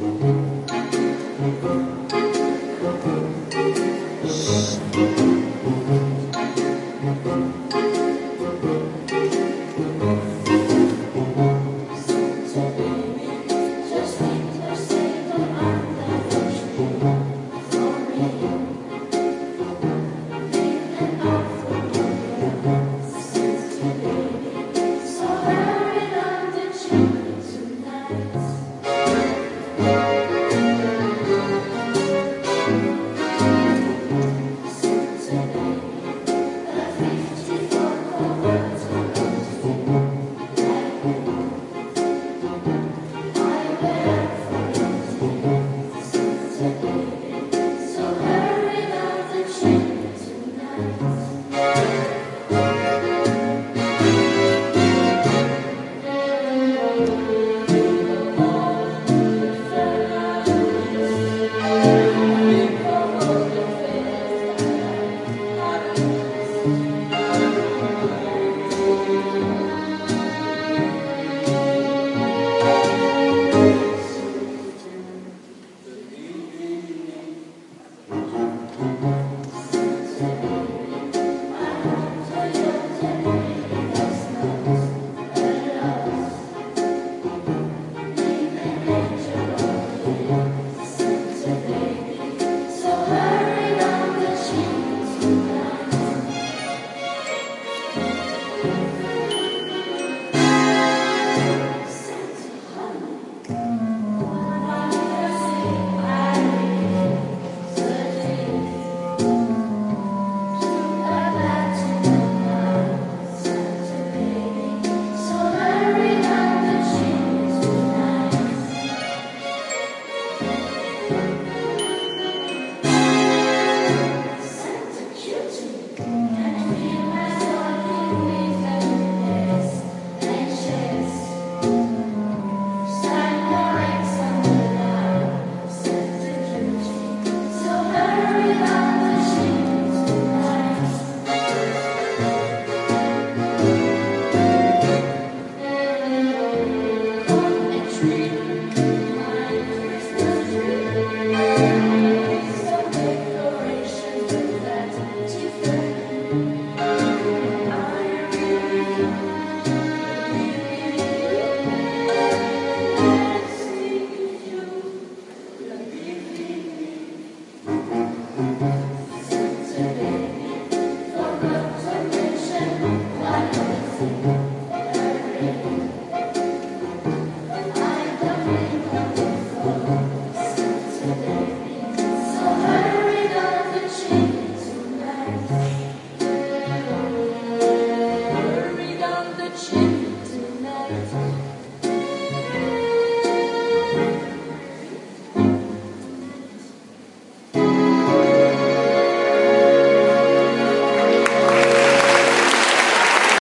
Shh. Música